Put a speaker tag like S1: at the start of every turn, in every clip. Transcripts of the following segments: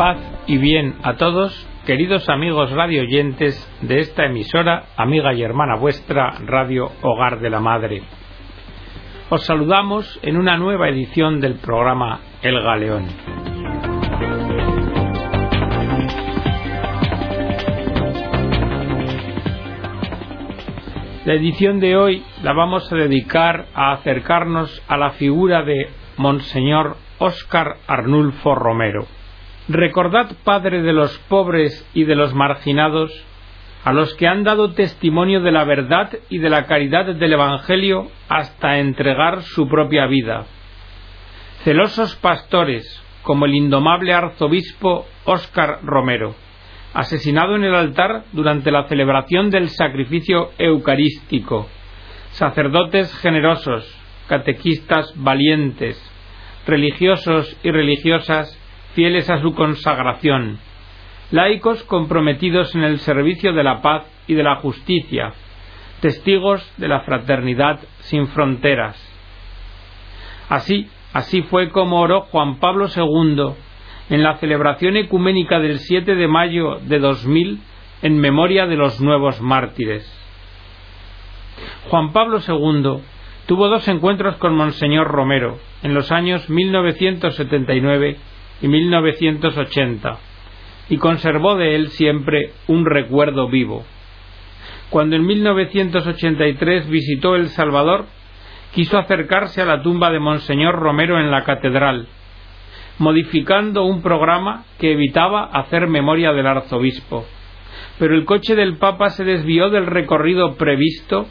S1: Paz y bien a todos, queridos amigos radioyentes de esta emisora, amiga y hermana vuestra, Radio Hogar de la Madre. Os saludamos en una nueva edición del programa El Galeón. La edición de hoy la vamos a dedicar a acercarnos a la figura de Monseñor Óscar Arnulfo Romero. Recordad, Padre de los pobres y de los marginados, a los que han dado testimonio de la verdad y de la caridad del Evangelio hasta entregar su propia vida. Celosos pastores, como el indomable arzobispo Óscar Romero, asesinado en el altar durante la celebración del sacrificio eucarístico. Sacerdotes generosos, catequistas valientes, religiosos y religiosas fieles a su consagración, laicos comprometidos en el servicio de la paz y de la justicia, testigos de la fraternidad sin fronteras. Así, así fue como oró Juan Pablo II en la celebración ecuménica del 7 de mayo de 2000 en memoria de los nuevos mártires. Juan Pablo II tuvo dos encuentros con Monseñor Romero en los años 1979 y 1980 y conservó de él siempre un recuerdo vivo. Cuando en 1983 visitó El Salvador, quiso acercarse a la tumba de Monseñor Romero en la catedral, modificando un programa que evitaba hacer memoria del arzobispo. Pero el coche del Papa se desvió del recorrido previsto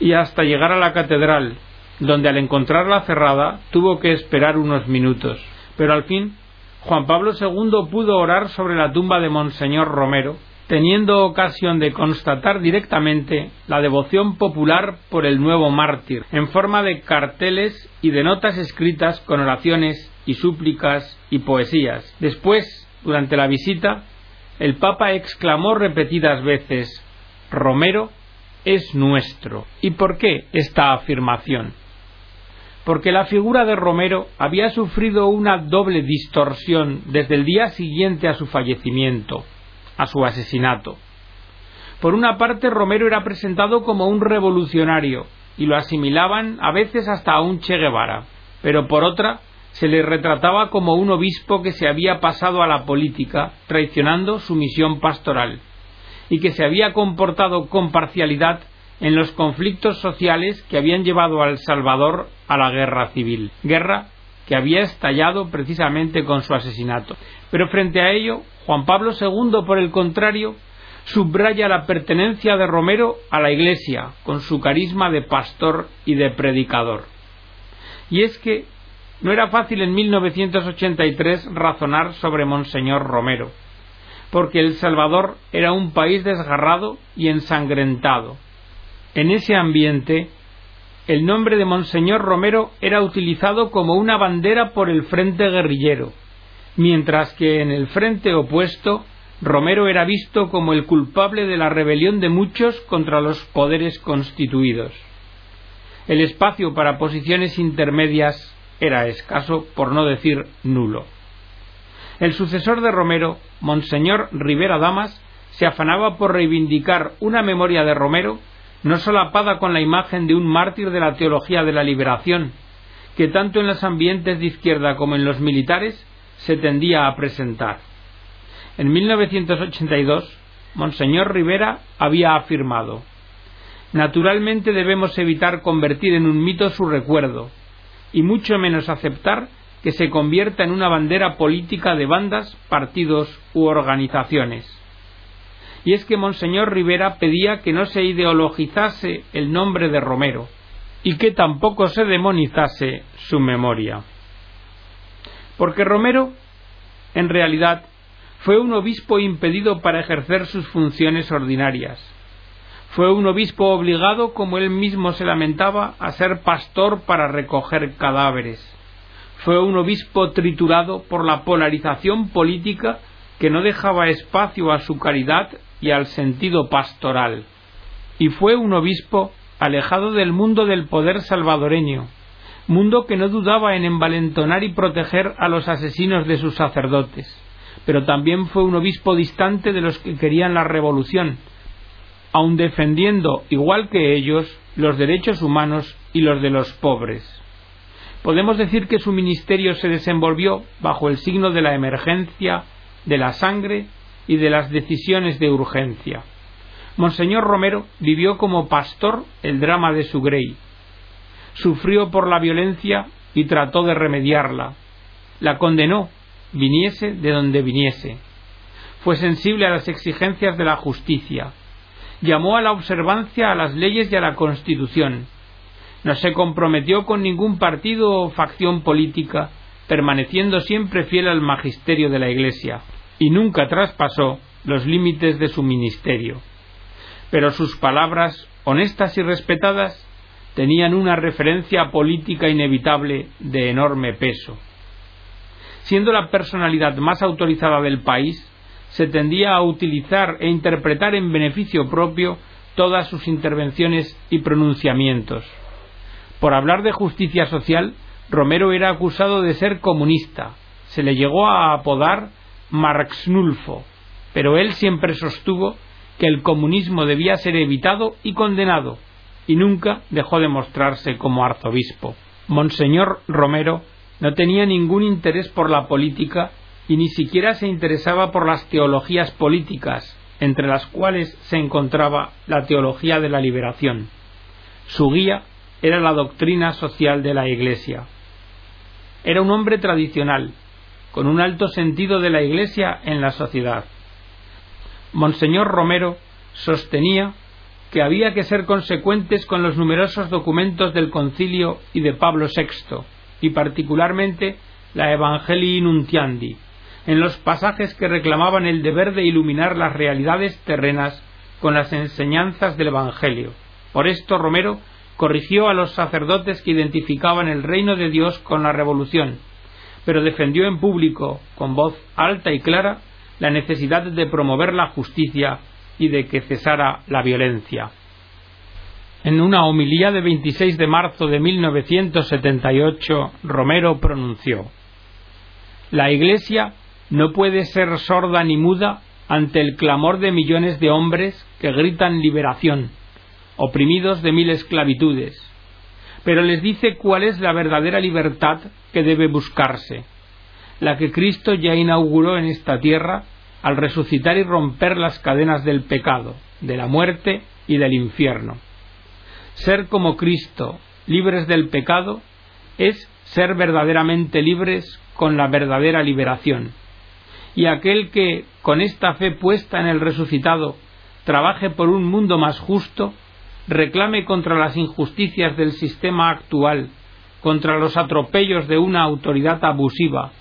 S1: y hasta llegar a la catedral, donde al encontrarla cerrada tuvo que esperar unos minutos. Pero al fin Juan Pablo II pudo orar sobre la tumba de Monseñor Romero, teniendo ocasión de constatar directamente la devoción popular por el nuevo mártir, en forma de carteles y de notas escritas con oraciones y súplicas y poesías. Después, durante la visita, el Papa exclamó repetidas veces Romero es nuestro. ¿Y por qué esta afirmación? Porque la figura de Romero había sufrido una doble distorsión desde el día siguiente a su fallecimiento, a su asesinato. Por una parte, Romero era presentado como un revolucionario y lo asimilaban a veces hasta a un Che Guevara, pero por otra, se le retrataba como un obispo que se había pasado a la política, traicionando su misión pastoral, y que se había comportado con parcialidad en los conflictos sociales que habían llevado a El Salvador a la guerra civil, guerra que había estallado precisamente con su asesinato. Pero frente a ello, Juan Pablo II, por el contrario, subraya la pertenencia de Romero a la Iglesia, con su carisma de pastor y de predicador. Y es que no era fácil en 1983 razonar sobre Monseñor Romero, porque El Salvador era un país desgarrado y ensangrentado, en ese ambiente, el nombre de Monseñor Romero era utilizado como una bandera por el frente guerrillero, mientras que en el frente opuesto Romero era visto como el culpable de la rebelión de muchos contra los poderes constituidos. El espacio para posiciones intermedias era escaso, por no decir nulo. El sucesor de Romero, Monseñor Rivera Damas, se afanaba por reivindicar una memoria de Romero no solapada con la imagen de un mártir de la teología de la liberación, que tanto en los ambientes de izquierda como en los militares se tendía a presentar. En 1982, Monseñor Rivera había afirmado Naturalmente debemos evitar convertir en un mito su recuerdo, y mucho menos aceptar que se convierta en una bandera política de bandas, partidos u organizaciones y es que Monseñor Rivera pedía que no se ideologizase el nombre de Romero y que tampoco se demonizase su memoria. Porque Romero, en realidad, fue un obispo impedido para ejercer sus funciones ordinarias. Fue un obispo obligado, como él mismo se lamentaba, a ser pastor para recoger cadáveres. Fue un obispo triturado por la polarización política que no dejaba espacio a su caridad y al sentido pastoral, y fue un obispo alejado del mundo del poder salvadoreño, mundo que no dudaba en envalentonar y proteger a los asesinos de sus sacerdotes, pero también fue un obispo distante de los que querían la revolución, aun defendiendo, igual que ellos, los derechos humanos y los de los pobres. Podemos decir que su ministerio se desenvolvió bajo el signo de la emergencia, de la sangre y de las decisiones de urgencia. Monseñor Romero vivió como pastor el drama de su Grey. Sufrió por la violencia y trató de remediarla. La condenó, viniese de donde viniese. Fue sensible a las exigencias de la justicia. Llamó a la observancia a las leyes y a la Constitución. No se comprometió con ningún partido o facción política, permaneciendo siempre fiel al magisterio de la Iglesia, y nunca traspasó los límites de su ministerio pero sus palabras, honestas y respetadas, tenían una referencia política inevitable de enorme peso. Siendo la personalidad más autorizada del país, se tendía a utilizar e interpretar en beneficio propio todas sus intervenciones y pronunciamientos. Por hablar de justicia social, Romero era acusado de ser comunista. Se le llegó a apodar Marxnulfo, pero él siempre sostuvo que el comunismo debía ser evitado y condenado, y nunca dejó de mostrarse como arzobispo. Monseñor Romero no tenía ningún interés por la política y ni siquiera se interesaba por las teologías políticas, entre las cuales se encontraba la teología de la liberación. Su guía era la doctrina social de la Iglesia. Era un hombre tradicional, con un alto sentido de la Iglesia en la sociedad. Monseñor Romero sostenía que había que ser consecuentes con los numerosos documentos del Concilio y de Pablo VI, y particularmente la Evangelii Nuntiandi, en los pasajes que reclamaban el deber de iluminar las realidades terrenas con las enseñanzas del Evangelio. Por esto Romero corrigió a los sacerdotes que identificaban el reino de Dios con la revolución, pero defendió en público, con voz alta y clara, la necesidad de promover la justicia y de que cesara la violencia. En una homilía de 26 de marzo de 1978, Romero pronunció La Iglesia no puede ser sorda ni muda ante el clamor de millones de hombres que gritan liberación, oprimidos de mil esclavitudes, pero les dice cuál es la verdadera libertad que debe buscarse, la que Cristo ya inauguró en esta tierra al resucitar y romper las cadenas del pecado, de la muerte y del infierno. Ser como Cristo, libres del pecado, es ser verdaderamente libres con la verdadera liberación. Y aquel que, con esta fe puesta en el resucitado, trabaje por un mundo más justo, reclame contra las injusticias del sistema actual, contra los atropellos de una autoridad abusiva,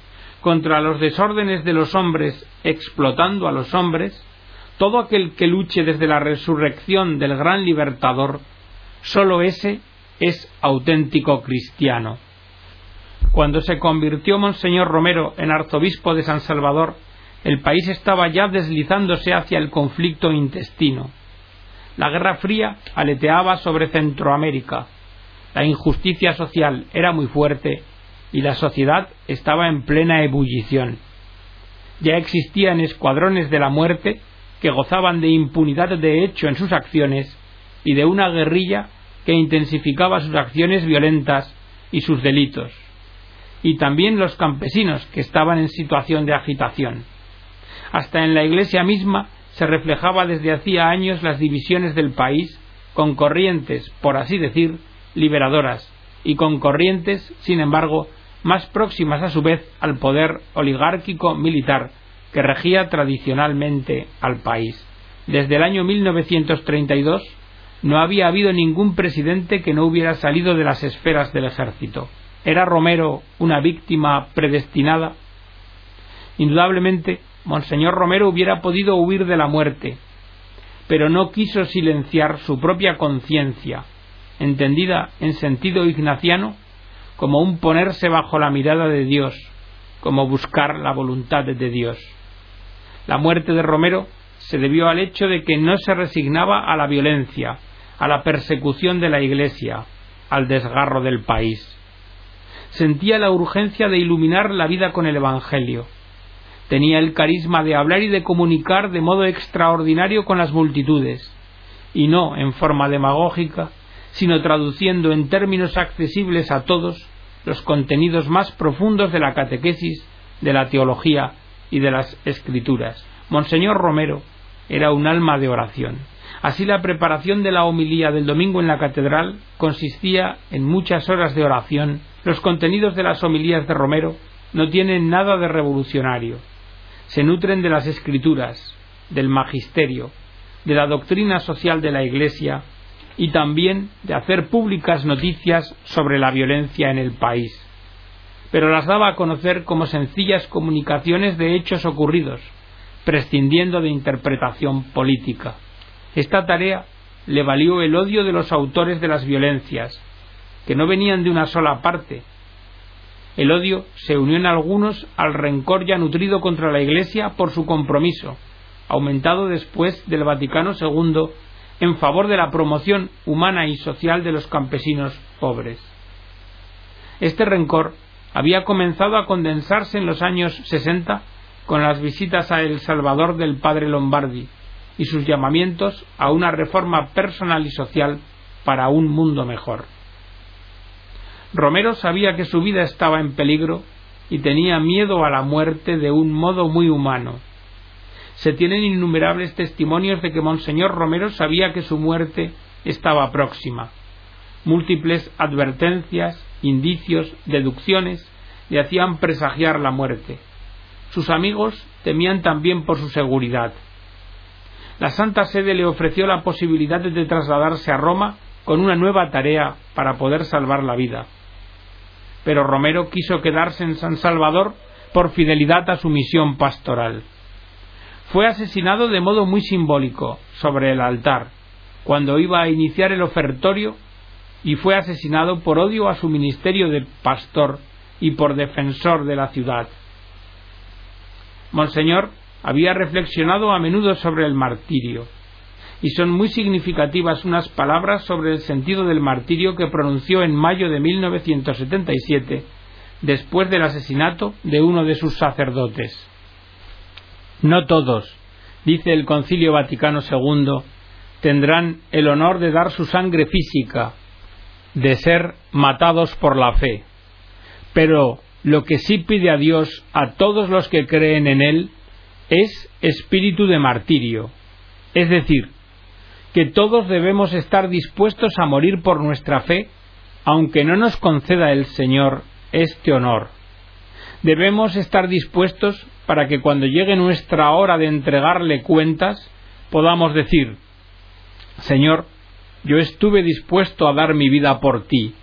S1: contra los desórdenes de los hombres explotando a los hombres, todo aquel que luche desde la resurrección del gran libertador, sólo ese es auténtico cristiano. Cuando se convirtió Monseñor Romero en arzobispo de San Salvador, el país estaba ya deslizándose hacia el conflicto intestino. La Guerra Fría aleteaba sobre Centroamérica. La injusticia social era muy fuerte y la sociedad estaba en plena ebullición. Ya existían escuadrones de la muerte que gozaban de impunidad de hecho en sus acciones y de una guerrilla que intensificaba sus acciones violentas y sus delitos, y también los campesinos que estaban en situación de agitación. Hasta en la iglesia misma se reflejaba desde hacía años las divisiones del país con corrientes, por así decir, liberadoras, y con corrientes, sin embargo, más próximas a su vez al poder oligárquico militar que regía tradicionalmente al país. Desde el año 1932 no había habido ningún presidente que no hubiera salido de las esferas del ejército. ¿Era Romero una víctima predestinada? Indudablemente, Monseñor Romero hubiera podido huir de la muerte, pero no quiso silenciar su propia conciencia, entendida en sentido ignaciano como un ponerse bajo la mirada de Dios, como buscar la voluntad de Dios. La muerte de Romero se debió al hecho de que no se resignaba a la violencia, a la persecución de la Iglesia, al desgarro del país. Sentía la urgencia de iluminar la vida con el Evangelio. Tenía el carisma de hablar y de comunicar de modo extraordinario con las multitudes, y no en forma demagógica, sino traduciendo en términos accesibles a todos los contenidos más profundos de la catequesis, de la teología y de las escrituras. Monseñor Romero era un alma de oración. Así la preparación de la homilía del domingo en la catedral consistía en muchas horas de oración. Los contenidos de las homilías de Romero no tienen nada de revolucionario. Se nutren de las escrituras, del magisterio, de la doctrina social de la Iglesia y también de hacer públicas noticias sobre la violencia en el país pero las daba a conocer como sencillas comunicaciones de hechos ocurridos, prescindiendo de interpretación política. Esta tarea le valió el odio de los autores de las violencias, que no venían de una sola parte. El odio se unió en algunos al rencor ya nutrido contra la Iglesia por su compromiso, aumentado después del Vaticano II en favor de la promoción humana y social de los campesinos pobres. Este rencor había comenzado a condensarse en los años 60 con las visitas a El Salvador del padre Lombardi y sus llamamientos a una reforma personal y social para un mundo mejor. Romero sabía que su vida estaba en peligro y tenía miedo a la muerte de un modo muy humano. Se tienen innumerables testimonios de que Monseñor Romero sabía que su muerte estaba próxima. Múltiples advertencias, indicios, deducciones le hacían presagiar la muerte. Sus amigos temían también por su seguridad. La Santa Sede le ofreció la posibilidad de trasladarse a Roma con una nueva tarea para poder salvar la vida. Pero Romero quiso quedarse en San Salvador por fidelidad a su misión pastoral. Fue asesinado de modo muy simbólico sobre el altar, cuando iba a iniciar el ofertorio, y fue asesinado por odio a su ministerio de pastor y por defensor de la ciudad. Monseñor había reflexionado a menudo sobre el martirio, y son muy significativas unas palabras sobre el sentido del martirio que pronunció en mayo de 1977, después del asesinato de uno de sus sacerdotes. No todos, dice el Concilio Vaticano II, tendrán el honor de dar su sangre física, de ser matados por la fe pero lo que sí pide a Dios a todos los que creen en Él es espíritu de martirio, es decir, que todos debemos estar dispuestos a morir por nuestra fe, aunque no nos conceda el Señor este honor. Debemos estar dispuestos para que cuando llegue nuestra hora de entregarle cuentas, podamos decir, Señor, yo estuve dispuesto a dar mi vida por ti,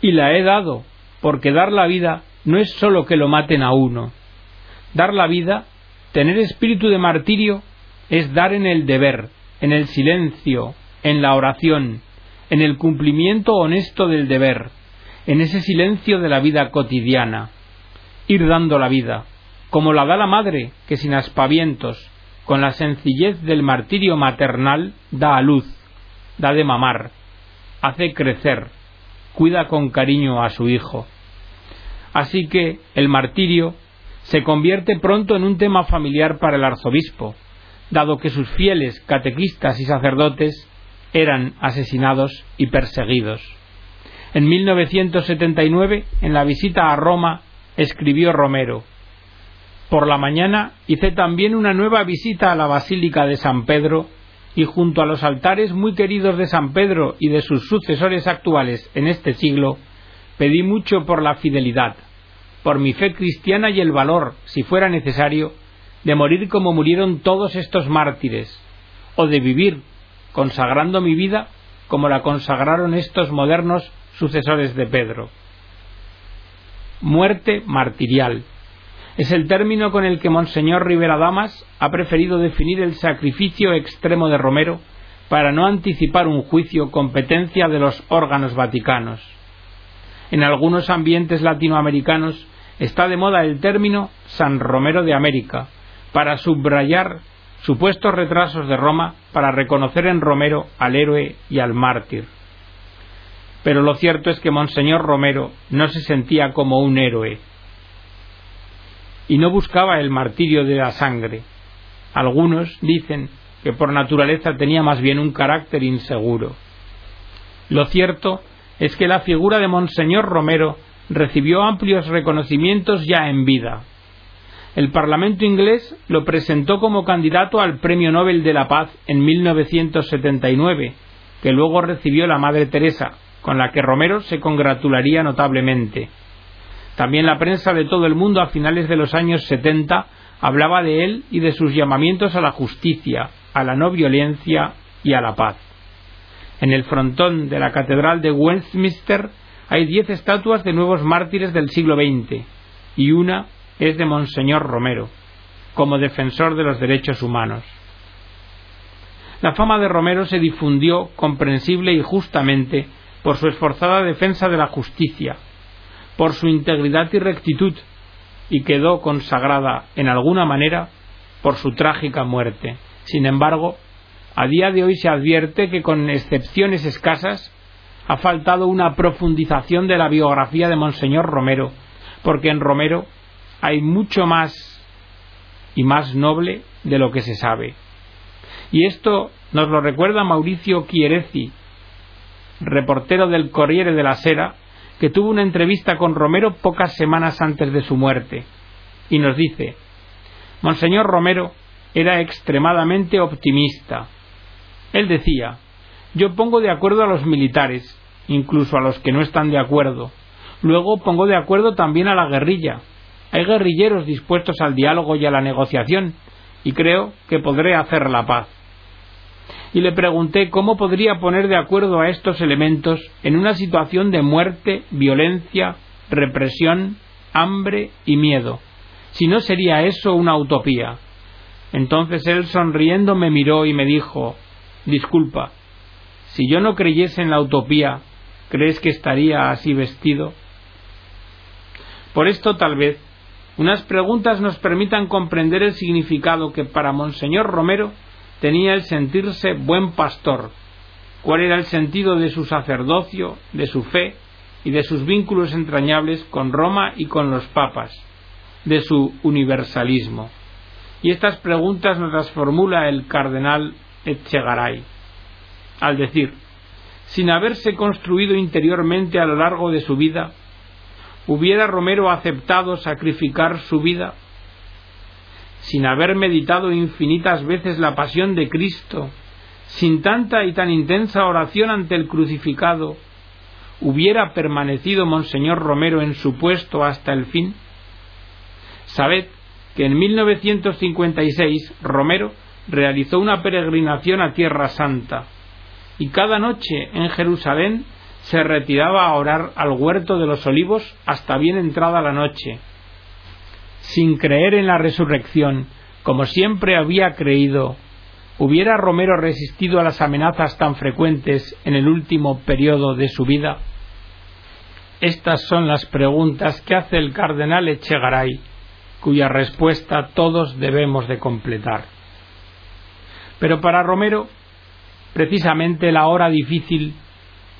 S1: y la he dado porque dar la vida no es sólo que lo maten a uno. Dar la vida, tener espíritu de martirio, es dar en el deber, en el silencio, en la oración, en el cumplimiento honesto del deber, en ese silencio de la vida cotidiana. Ir dando la vida, como la da la madre, que sin aspavientos, con la sencillez del martirio maternal, da a luz, da de mamar, hace crecer, cuida con cariño a su hijo. Así que el martirio se convierte pronto en un tema familiar para el arzobispo, dado que sus fieles catequistas y sacerdotes eran asesinados y perseguidos. En 1979, en la visita a Roma, escribió Romero, Por la mañana hice también una nueva visita a la Basílica de San Pedro y junto a los altares muy queridos de San Pedro y de sus sucesores actuales en este siglo, pedí mucho por la fidelidad, por mi fe cristiana y el valor, si fuera necesario, de morir como murieron todos estos mártires, o de vivir, consagrando mi vida como la consagraron estos modernos sucesores de Pedro. Muerte martirial, es el término con el que Monseñor Rivera Damas ha preferido definir el sacrificio extremo de Romero para no anticipar un juicio competencia de los órganos vaticanos. En algunos ambientes latinoamericanos está de moda el término San Romero de América para subrayar supuestos retrasos de Roma para reconocer en Romero al héroe y al mártir. Pero lo cierto es que Monseñor Romero no se sentía como un héroe, y no buscaba el martirio de la sangre. Algunos dicen que por naturaleza tenía más bien un carácter inseguro. Lo cierto es que la figura de Monseñor Romero recibió amplios reconocimientos ya en vida. El Parlamento inglés lo presentó como candidato al Premio Nobel de la Paz en 1979, que luego recibió la Madre Teresa, con la que Romero se congratularía notablemente. También la prensa de todo el mundo a finales de los años 70 hablaba de él y de sus llamamientos a la justicia, a la no violencia y a la paz. En el frontón de la Catedral de Westminster hay diez estatuas de nuevos mártires del siglo XX y una es de Monseñor Romero, como defensor de los derechos humanos. La fama de Romero se difundió comprensible y justamente por su esforzada defensa de la justicia, por su integridad y rectitud, y quedó consagrada en alguna manera por su trágica muerte. Sin embargo, a día de hoy se advierte que con excepciones escasas ha faltado una profundización de la biografía de Monseñor Romero, porque en Romero hay mucho más y más noble de lo que se sabe. Y esto nos lo recuerda Mauricio Chierezi, reportero del Corriere de la Sera, que tuvo una entrevista con Romero pocas semanas antes de su muerte, y nos dice Monseñor Romero era extremadamente optimista. Él decía yo pongo de acuerdo a los militares, incluso a los que no están de acuerdo. Luego pongo de acuerdo también a la guerrilla. Hay guerrilleros dispuestos al diálogo y a la negociación, y creo que podré hacer la paz y le pregunté cómo podría poner de acuerdo a estos elementos en una situación de muerte, violencia, represión, hambre y miedo. Si no sería eso una utopía. Entonces él sonriendo me miró y me dijo Disculpa, si yo no creyese en la utopía, ¿crees que estaría así vestido? Por esto tal vez unas preguntas nos permitan comprender el significado que para Monseñor Romero tenía el sentirse buen pastor, cuál era el sentido de su sacerdocio, de su fe y de sus vínculos entrañables con Roma y con los papas, de su universalismo. Y estas preguntas nos las formula el cardenal Echegaray, al decir, sin haberse construido interiormente a lo largo de su vida, ¿hubiera Romero aceptado sacrificar su vida sin haber meditado infinitas veces la pasión de Cristo, sin tanta y tan intensa oración ante el crucificado, hubiera permanecido Monseñor Romero en su puesto hasta el fin? Sabed que en 1956 Romero realizó una peregrinación a Tierra Santa y cada noche en Jerusalén se retiraba a orar al huerto de los olivos hasta bien entrada la noche, sin creer en la resurrección, como siempre había creído, ¿hubiera Romero resistido a las amenazas tan frecuentes en el último periodo de su vida? Estas son las preguntas que hace el cardenal Echegaray, cuya respuesta todos debemos de completar. Pero para Romero, precisamente la hora difícil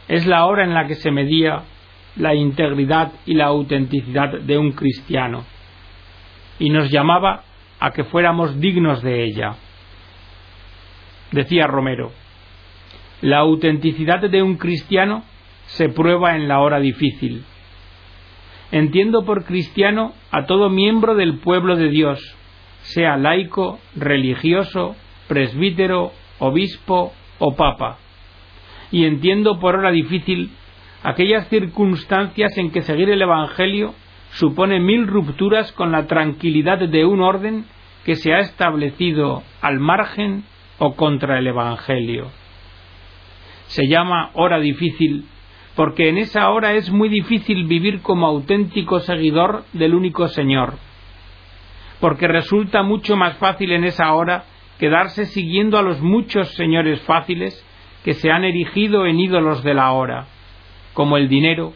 S1: es la hora en la que se medía la integridad y la autenticidad de un cristiano y nos llamaba a que fuéramos dignos de ella. Decía Romero, la autenticidad de un cristiano se prueba en la hora difícil. Entiendo por cristiano a todo miembro del pueblo de Dios, sea laico, religioso, presbítero, obispo o papa. Y entiendo por hora difícil aquellas circunstancias en que seguir el Evangelio supone mil rupturas con la tranquilidad de un orden que se ha establecido al margen o contra el Evangelio. Se llama hora difícil porque en esa hora es muy difícil vivir como auténtico seguidor del único Señor, porque resulta mucho más fácil en esa hora quedarse siguiendo a los muchos señores fáciles que se han erigido en ídolos de la hora, como el dinero,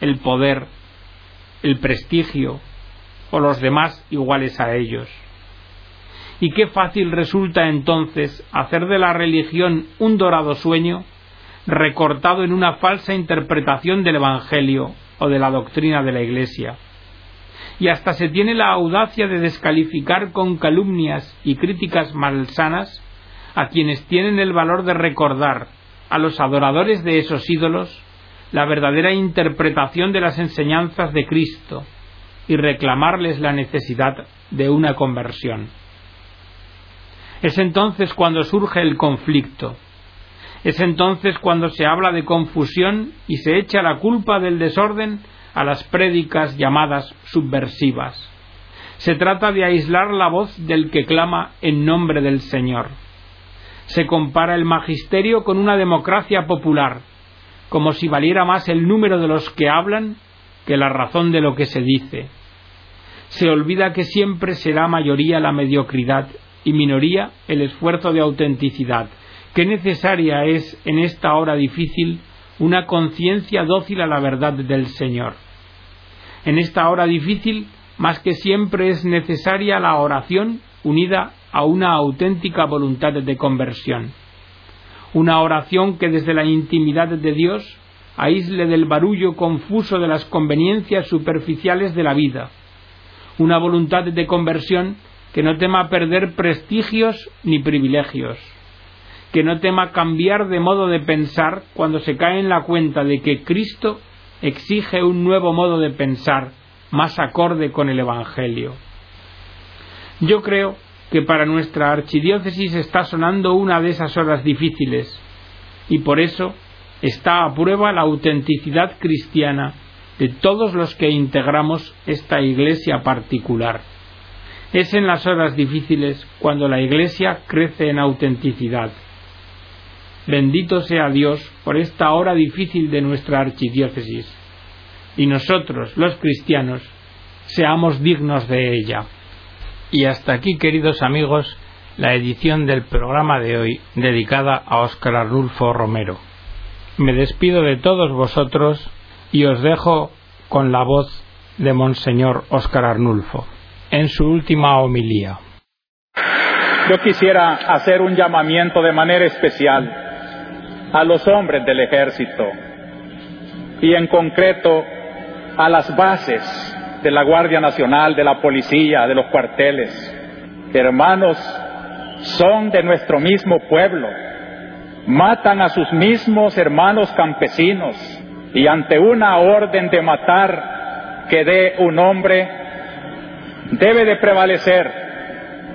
S1: el poder, el prestigio o los demás iguales a ellos. Y qué fácil resulta entonces hacer de la religión un dorado sueño recortado en una falsa interpretación del Evangelio o de la doctrina de la Iglesia. y hasta se tiene la audacia de descalificar con calumnias y críticas malsanas a quienes tienen el valor de recordar a los adoradores de esos ídolos la verdadera interpretación de las enseñanzas de Cristo y reclamarles la necesidad de una conversión. Es entonces cuando surge el conflicto. Es entonces cuando se habla de confusión y se echa la culpa del desorden a las prédicas llamadas subversivas. Se trata de aislar la voz del que clama en nombre del Señor. Se compara el magisterio con una democracia popular, como si valiera más el número de los que hablan que la razón de lo que se dice. Se olvida que siempre será mayoría la mediocridad y minoría el esfuerzo de autenticidad. Qué necesaria es en esta hora difícil una conciencia dócil a la verdad del Señor. En esta hora difícil, más que siempre es necesaria la oración unida a una auténtica voluntad de conversión. Una oración que desde la intimidad de Dios aísle del barullo confuso de las conveniencias superficiales de la vida. Una voluntad de conversión que no tema perder prestigios ni privilegios, que no tema cambiar de modo de pensar cuando se cae en la cuenta de que Cristo exige un nuevo modo de pensar más acorde con el Evangelio. Yo creo que para nuestra archidiócesis está sonando una de esas horas difíciles y por eso está a prueba la autenticidad cristiana de todos los que integramos esta iglesia particular. Es en las horas difíciles cuando la iglesia crece en autenticidad. Bendito sea Dios por esta hora difícil de nuestra archidiócesis, y nosotros, los cristianos, seamos dignos de ella. Y hasta aquí, queridos amigos, la edición del programa de hoy dedicada a Óscar Arnulfo Romero. Me despido de todos vosotros y os dejo con la voz de Monseñor Óscar Arnulfo en su última homilía.
S2: Yo quisiera hacer un llamamiento de manera especial a los hombres del ejército y en concreto a las bases de la Guardia Nacional, de la policía, de los cuarteles. Hermanos, son de nuestro mismo pueblo, matan a sus mismos hermanos campesinos. Y ante una orden de matar que dé un hombre, debe de prevalecer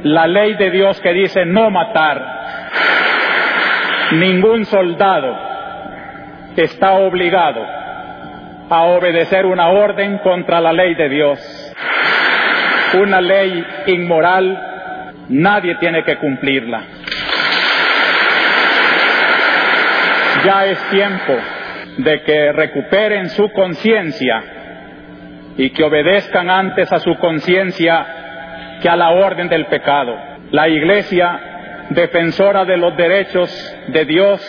S2: la ley de Dios que dice no matar. Ningún soldado está obligado a obedecer una orden contra la ley de Dios. Una ley inmoral, nadie tiene que cumplirla. Ya es tiempo de que recuperen su conciencia y que obedezcan antes a su conciencia que a la orden del pecado. La Iglesia defensora de los derechos de Dios,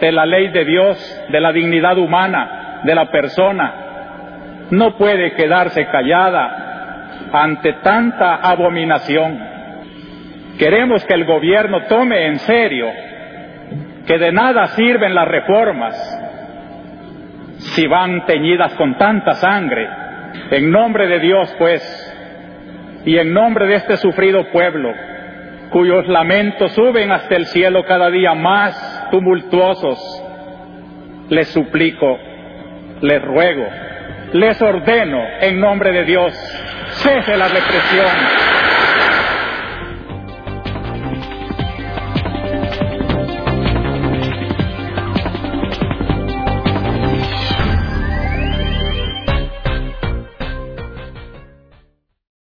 S2: de la ley de Dios, de la dignidad humana, de la persona, no puede quedarse callada ante tanta abominación. Queremos que el gobierno tome en serio que de nada sirven las reformas si van teñidas con tanta sangre. En nombre de Dios, pues, y en nombre de este sufrido pueblo, cuyos lamentos suben hasta el cielo cada día más tumultuosos, les suplico, les ruego, les ordeno en nombre de Dios, cese la represión,